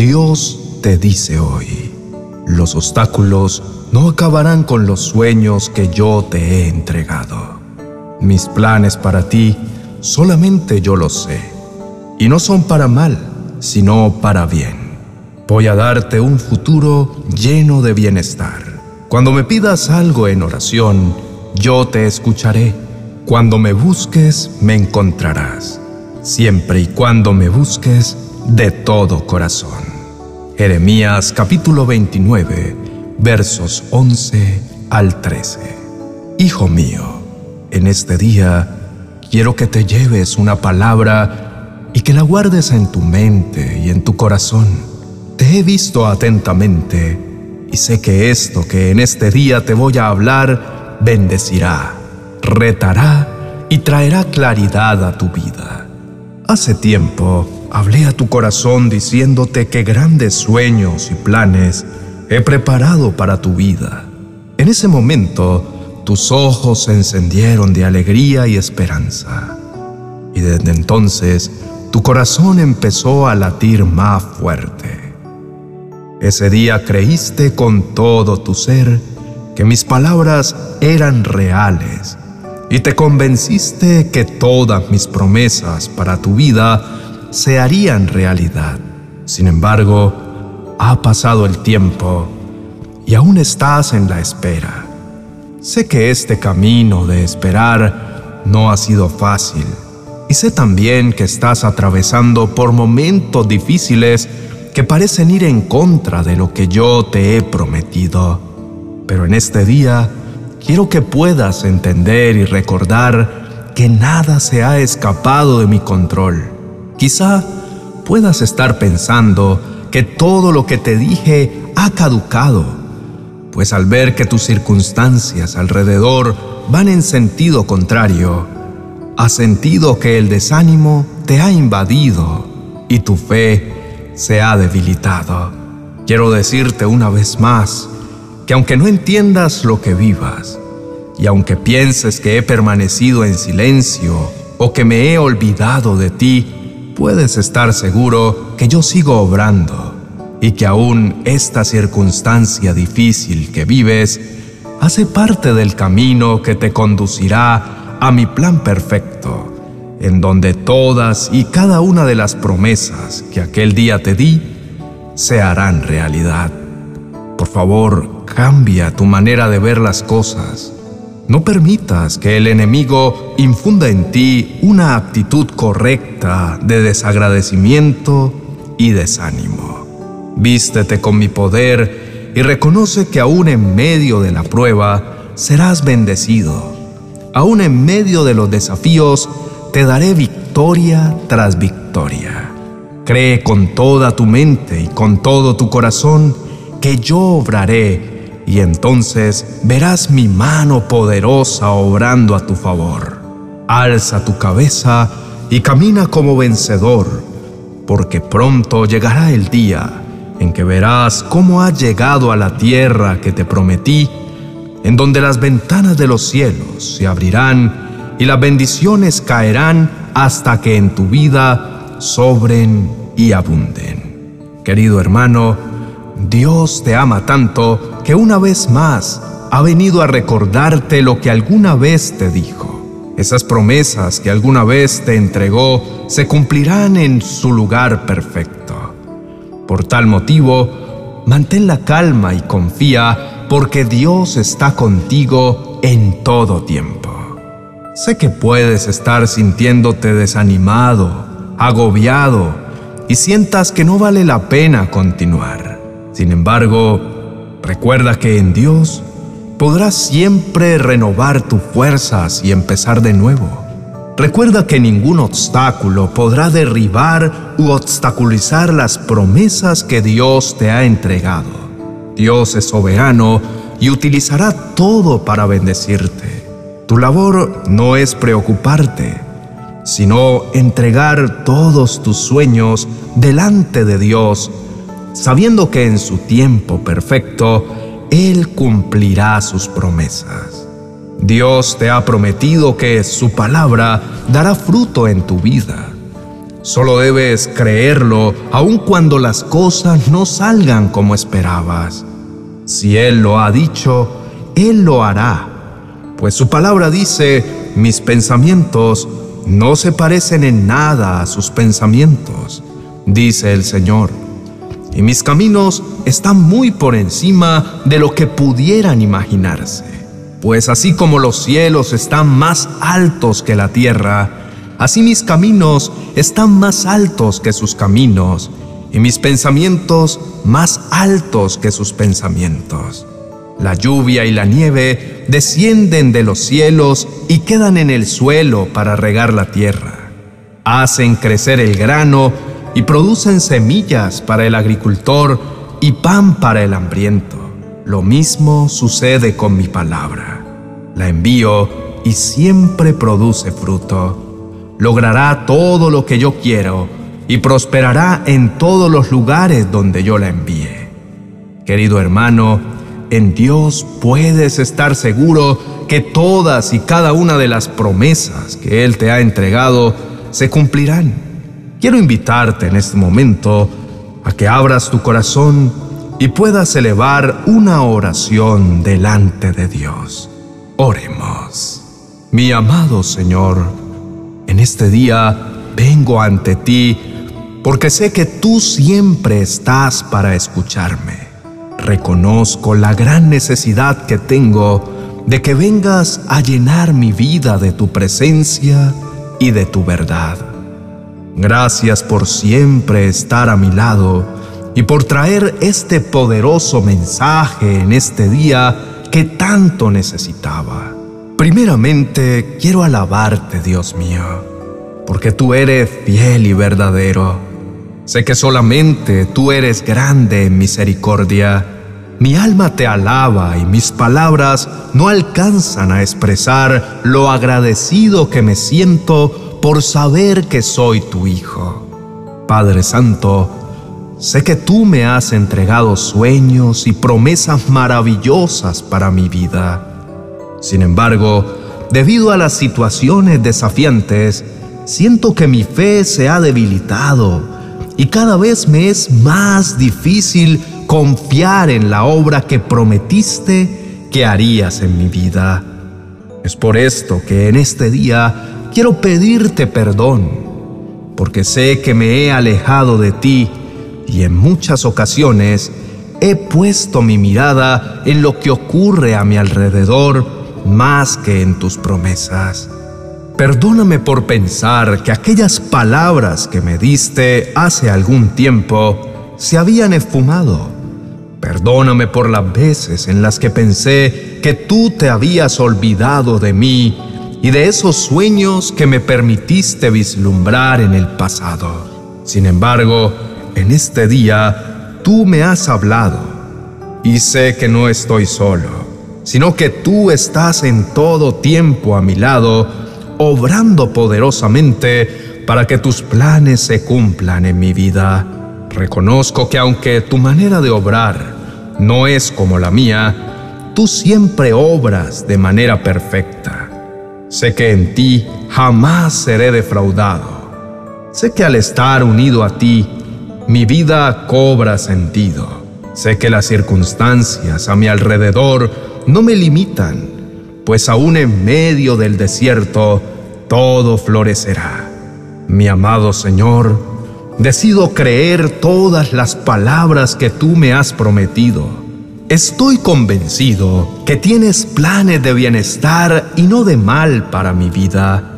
Dios te dice hoy, los obstáculos no acabarán con los sueños que yo te he entregado. Mis planes para ti solamente yo los sé, y no son para mal, sino para bien. Voy a darte un futuro lleno de bienestar. Cuando me pidas algo en oración, yo te escucharé. Cuando me busques, me encontrarás, siempre y cuando me busques de todo corazón. Jeremías capítulo 29, versos 11 al 13. Hijo mío, en este día quiero que te lleves una palabra y que la guardes en tu mente y en tu corazón. Te he visto atentamente y sé que esto que en este día te voy a hablar bendecirá, retará y traerá claridad a tu vida. Hace tiempo, hablé a tu corazón diciéndote que grandes sueños y planes he preparado para tu vida. En ese momento, tus ojos se encendieron de alegría y esperanza. Y desde entonces, tu corazón empezó a latir más fuerte. Ese día creíste con todo tu ser que mis palabras eran reales y te convenciste que todas mis promesas para tu vida se harían realidad. Sin embargo, ha pasado el tiempo y aún estás en la espera. Sé que este camino de esperar no ha sido fácil y sé también que estás atravesando por momentos difíciles que parecen ir en contra de lo que yo te he prometido. Pero en este día quiero que puedas entender y recordar que nada se ha escapado de mi control Quizá puedas estar pensando que todo lo que te dije ha caducado, pues al ver que tus circunstancias alrededor van en sentido contrario, has sentido que el desánimo te ha invadido y tu fe se ha debilitado. Quiero decirte una vez más que aunque no entiendas lo que vivas, y aunque pienses que he permanecido en silencio o que me he olvidado de ti, puedes estar seguro que yo sigo obrando y que aún esta circunstancia difícil que vives hace parte del camino que te conducirá a mi plan perfecto, en donde todas y cada una de las promesas que aquel día te di se harán realidad. Por favor, cambia tu manera de ver las cosas no permitas que el enemigo infunda en ti una actitud correcta de desagradecimiento y desánimo. Vístete con mi poder y reconoce que aún en medio de la prueba serás bendecido. Aún en medio de los desafíos te daré victoria tras victoria. Cree con toda tu mente y con todo tu corazón que yo obraré y entonces verás mi mano poderosa obrando a tu favor. Alza tu cabeza y camina como vencedor, porque pronto llegará el día en que verás cómo has llegado a la tierra que te prometí, en donde las ventanas de los cielos se abrirán y las bendiciones caerán hasta que en tu vida sobren y abunden. Querido hermano, Dios te ama tanto que una vez más ha venido a recordarte lo que alguna vez te dijo. Esas promesas que alguna vez te entregó se cumplirán en su lugar perfecto. Por tal motivo, mantén la calma y confía porque Dios está contigo en todo tiempo. Sé que puedes estar sintiéndote desanimado, agobiado y sientas que no vale la pena continuar. Sin embargo, recuerda que en Dios podrás siempre renovar tus fuerzas y empezar de nuevo. Recuerda que ningún obstáculo podrá derribar u obstaculizar las promesas que Dios te ha entregado. Dios es soberano y utilizará todo para bendecirte. Tu labor no es preocuparte, sino entregar todos tus sueños delante de Dios sabiendo que en su tiempo perfecto Él cumplirá sus promesas. Dios te ha prometido que su palabra dará fruto en tu vida. Solo debes creerlo aun cuando las cosas no salgan como esperabas. Si Él lo ha dicho, Él lo hará. Pues su palabra dice, mis pensamientos no se parecen en nada a sus pensamientos, dice el Señor. Y mis caminos están muy por encima de lo que pudieran imaginarse. Pues así como los cielos están más altos que la tierra, así mis caminos están más altos que sus caminos, y mis pensamientos más altos que sus pensamientos. La lluvia y la nieve descienden de los cielos y quedan en el suelo para regar la tierra. Hacen crecer el grano y producen semillas para el agricultor y pan para el hambriento. Lo mismo sucede con mi palabra. La envío y siempre produce fruto. Logrará todo lo que yo quiero y prosperará en todos los lugares donde yo la envíe. Querido hermano, en Dios puedes estar seguro que todas y cada una de las promesas que Él te ha entregado se cumplirán. Quiero invitarte en este momento a que abras tu corazón y puedas elevar una oración delante de Dios. Oremos. Mi amado Señor, en este día vengo ante ti porque sé que tú siempre estás para escucharme. Reconozco la gran necesidad que tengo de que vengas a llenar mi vida de tu presencia y de tu verdad. Gracias por siempre estar a mi lado y por traer este poderoso mensaje en este día que tanto necesitaba. Primeramente, quiero alabarte, Dios mío, porque tú eres fiel y verdadero. Sé que solamente tú eres grande en misericordia. Mi alma te alaba y mis palabras no alcanzan a expresar lo agradecido que me siento por saber que soy tu Hijo. Padre Santo, Sé que tú me has entregado sueños y promesas maravillosas para mi vida. Sin embargo, debido a las situaciones desafiantes, siento que mi fe se ha debilitado y cada vez me es más difícil confiar en la obra que prometiste que harías en mi vida. Es por esto que en este día quiero pedirte perdón, porque sé que me he alejado de ti y en muchas ocasiones he puesto mi mirada en lo que ocurre a mi alrededor más que en tus promesas. Perdóname por pensar que aquellas palabras que me diste hace algún tiempo se habían esfumado. Perdóname por las veces en las que pensé que tú te habías olvidado de mí y de esos sueños que me permitiste vislumbrar en el pasado. Sin embargo, en este día tú me has hablado y sé que no estoy solo, sino que tú estás en todo tiempo a mi lado, obrando poderosamente para que tus planes se cumplan en mi vida. Reconozco que aunque tu manera de obrar no es como la mía, tú siempre obras de manera perfecta. Sé que en ti jamás seré defraudado. Sé que al estar unido a ti, mi vida cobra sentido. Sé que las circunstancias a mi alrededor no me limitan, pues aún en medio del desierto todo florecerá. Mi amado Señor, decido creer todas las palabras que tú me has prometido. Estoy convencido que tienes planes de bienestar y no de mal para mi vida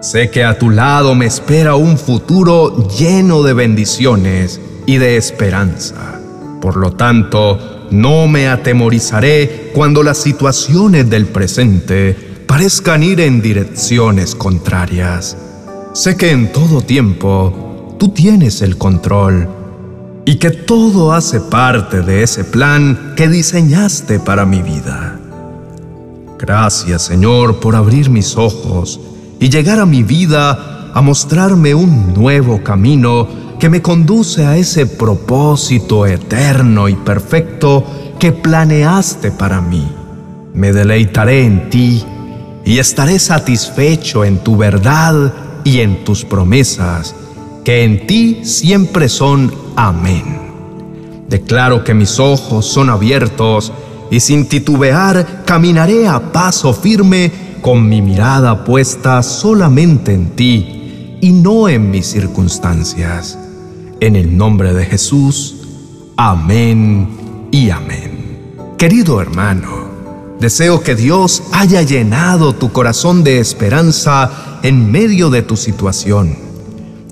Sé que a tu lado me espera un futuro lleno de bendiciones y de esperanza. Por lo tanto, no me atemorizaré cuando las situaciones del presente parezcan ir en direcciones contrarias. Sé que en todo tiempo tú tienes el control y que todo hace parte de ese plan que diseñaste para mi vida. Gracias Señor por abrir mis ojos y llegar a mi vida a mostrarme un nuevo camino que me conduce a ese propósito eterno y perfecto que planeaste para mí. Me deleitaré en ti y estaré satisfecho en tu verdad y en tus promesas que en ti siempre son amén. Declaro que mis ojos son abiertos y sin titubear caminaré a paso firme con mi mirada puesta solamente en ti y no en mis circunstancias. En el nombre de Jesús, amén y amén. Querido hermano, deseo que Dios haya llenado tu corazón de esperanza en medio de tu situación.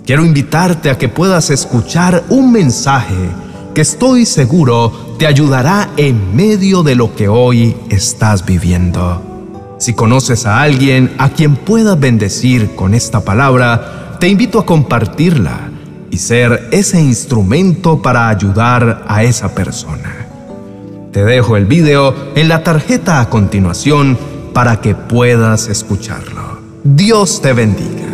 Quiero invitarte a que puedas escuchar un mensaje que estoy seguro te ayudará en medio de lo que hoy estás viviendo. Si conoces a alguien a quien puedas bendecir con esta palabra, te invito a compartirla y ser ese instrumento para ayudar a esa persona. Te dejo el video en la tarjeta a continuación para que puedas escucharlo. Dios te bendiga.